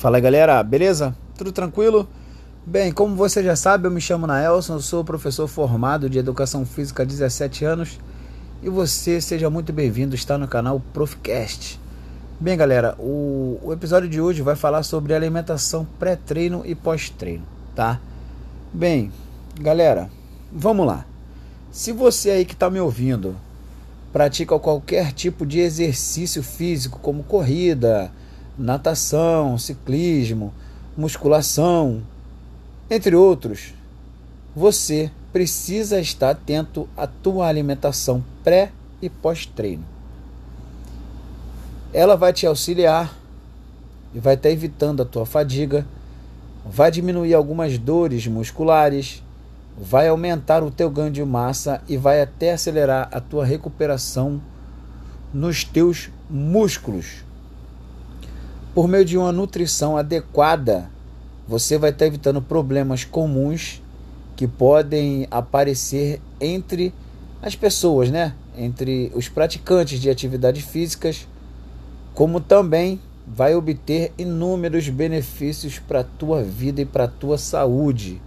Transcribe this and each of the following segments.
Fala galera, beleza? Tudo tranquilo? Bem, como você já sabe, eu me chamo Naelson, sou professor formado de Educação Física há 17 anos e você seja muito bem-vindo, está no canal Profcast. Bem galera, o, o episódio de hoje vai falar sobre alimentação pré-treino e pós-treino, tá? Bem, galera, vamos lá. Se você aí que está me ouvindo pratica qualquer tipo de exercício físico, como corrida, natação, ciclismo, musculação, entre outros, você precisa estar atento à tua alimentação pré e pós-treino. Ela vai te auxiliar e vai estar evitando a tua fadiga, vai diminuir algumas dores musculares, vai aumentar o teu ganho de massa e vai até acelerar a tua recuperação nos teus músculos por meio de uma nutrição adequada, você vai estar evitando problemas comuns que podem aparecer entre as pessoas, né? Entre os praticantes de atividades físicas, como também vai obter inúmeros benefícios para a tua vida e para a tua saúde.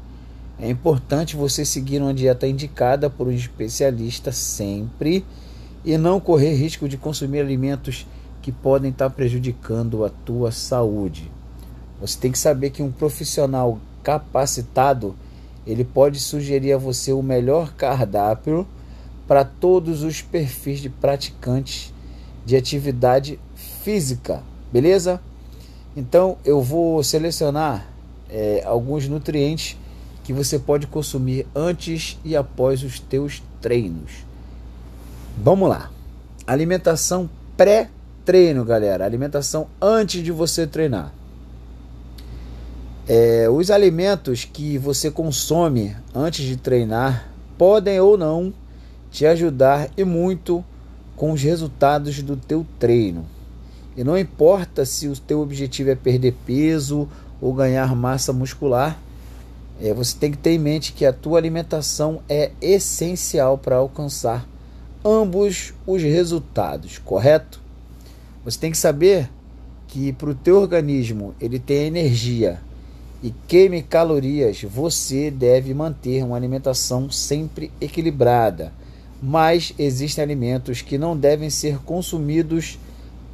É importante você seguir uma dieta indicada por um especialista sempre e não correr risco de consumir alimentos que podem estar prejudicando a tua saúde. Você tem que saber que um profissional capacitado ele pode sugerir a você o melhor cardápio para todos os perfis de praticantes de atividade física, beleza? Então eu vou selecionar é, alguns nutrientes que você pode consumir antes e após os teus treinos. Vamos lá. Alimentação pré treino, galera. Alimentação antes de você treinar. É, os alimentos que você consome antes de treinar podem ou não te ajudar e muito com os resultados do teu treino. E não importa se o teu objetivo é perder peso ou ganhar massa muscular, é, você tem que ter em mente que a tua alimentação é essencial para alcançar ambos os resultados, correto? Você tem que saber que para o teu organismo ele tem energia e queime calorias, você deve manter uma alimentação sempre equilibrada. Mas existem alimentos que não devem ser consumidos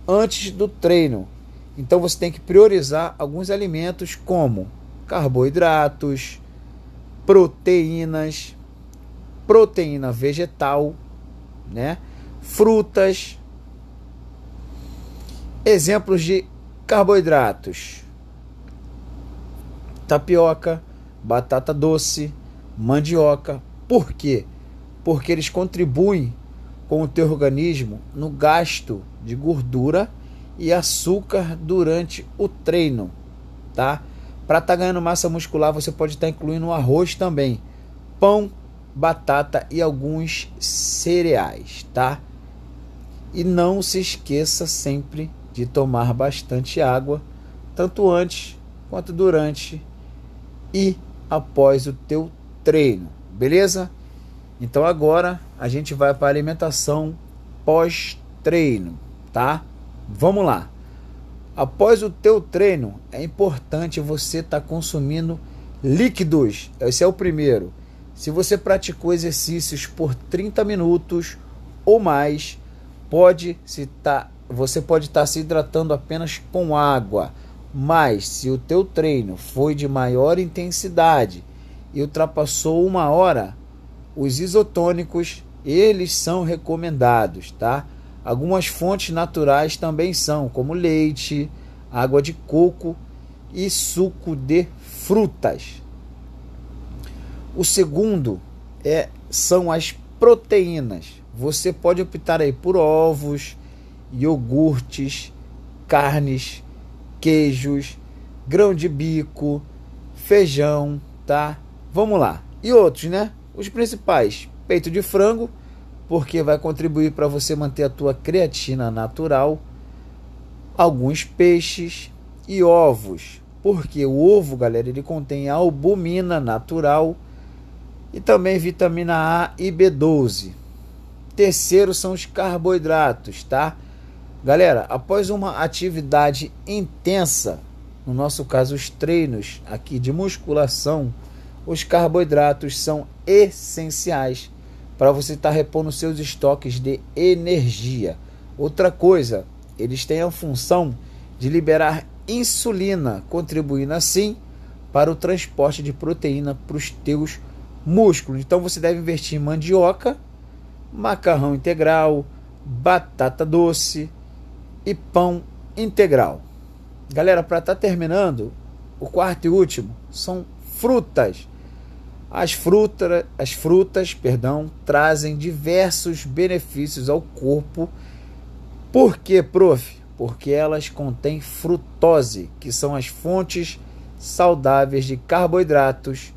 antes do treino. Então você tem que priorizar alguns alimentos como carboidratos, proteínas, proteína vegetal, né? frutas, Exemplos de carboidratos: tapioca, batata doce, mandioca. Por quê? Porque eles contribuem com o teu organismo no gasto de gordura e açúcar durante o treino, tá? Para estar tá ganhando massa muscular, você pode estar tá incluindo arroz também, pão, batata e alguns cereais, tá? E não se esqueça sempre de tomar bastante água, tanto antes quanto durante e após o teu treino, beleza? Então agora a gente vai para a alimentação pós-treino, tá? Vamos lá. Após o teu treino, é importante você estar tá consumindo líquidos. Esse é o primeiro. Se você praticou exercícios por 30 minutos ou mais, pode se estar você pode estar se hidratando apenas com água, mas se o teu treino foi de maior intensidade e ultrapassou uma hora, os isotônicos eles são recomendados, tá? Algumas fontes naturais também são, como leite, água de coco e suco de frutas. O segundo é são as proteínas. Você pode optar aí por ovos, iogurtes, carnes, queijos, grão de bico, feijão, tá? Vamos lá. E outros, né? Os principais: peito de frango, porque vai contribuir para você manter a tua creatina natural, alguns peixes e ovos, porque o ovo, galera, ele contém albumina natural e também vitamina A e B12. Terceiro são os carboidratos, tá? Galera, após uma atividade intensa, no nosso caso os treinos aqui de musculação, os carboidratos são essenciais para você estar tá repondo seus estoques de energia. Outra coisa, eles têm a função de liberar insulina, contribuindo assim para o transporte de proteína para os teus músculos. Então você deve investir em mandioca, macarrão integral, batata doce e pão integral. Galera, para estar tá terminando, o quarto e último são frutas. As frutas, as frutas, perdão, trazem diversos benefícios ao corpo. Por quê, prof? Porque elas contêm frutose, que são as fontes saudáveis de carboidratos,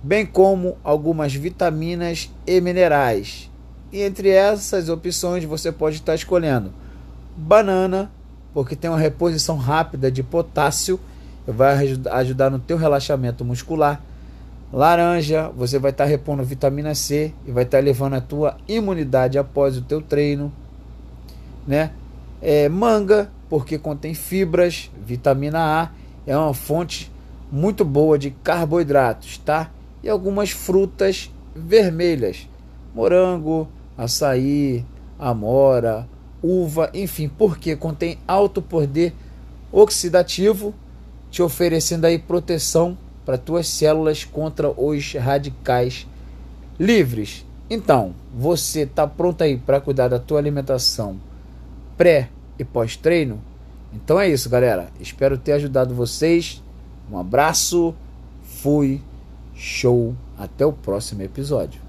bem como algumas vitaminas e minerais. E entre essas opções você pode estar escolhendo banana, porque tem uma reposição rápida de potássio, vai ajudar no teu relaxamento muscular. Laranja, você vai estar repondo vitamina C e vai estar levando a tua imunidade após o teu treino, né? É, manga, porque contém fibras, vitamina A, é uma fonte muito boa de carboidratos, tá? E algumas frutas vermelhas, morango, açaí, amora, uva, enfim, porque contém alto poder oxidativo, te oferecendo aí proteção para tuas células contra os radicais livres. Então, você está pronto aí para cuidar da tua alimentação pré e pós-treino? Então é isso, galera. Espero ter ajudado vocês. Um abraço, fui, show, até o próximo episódio.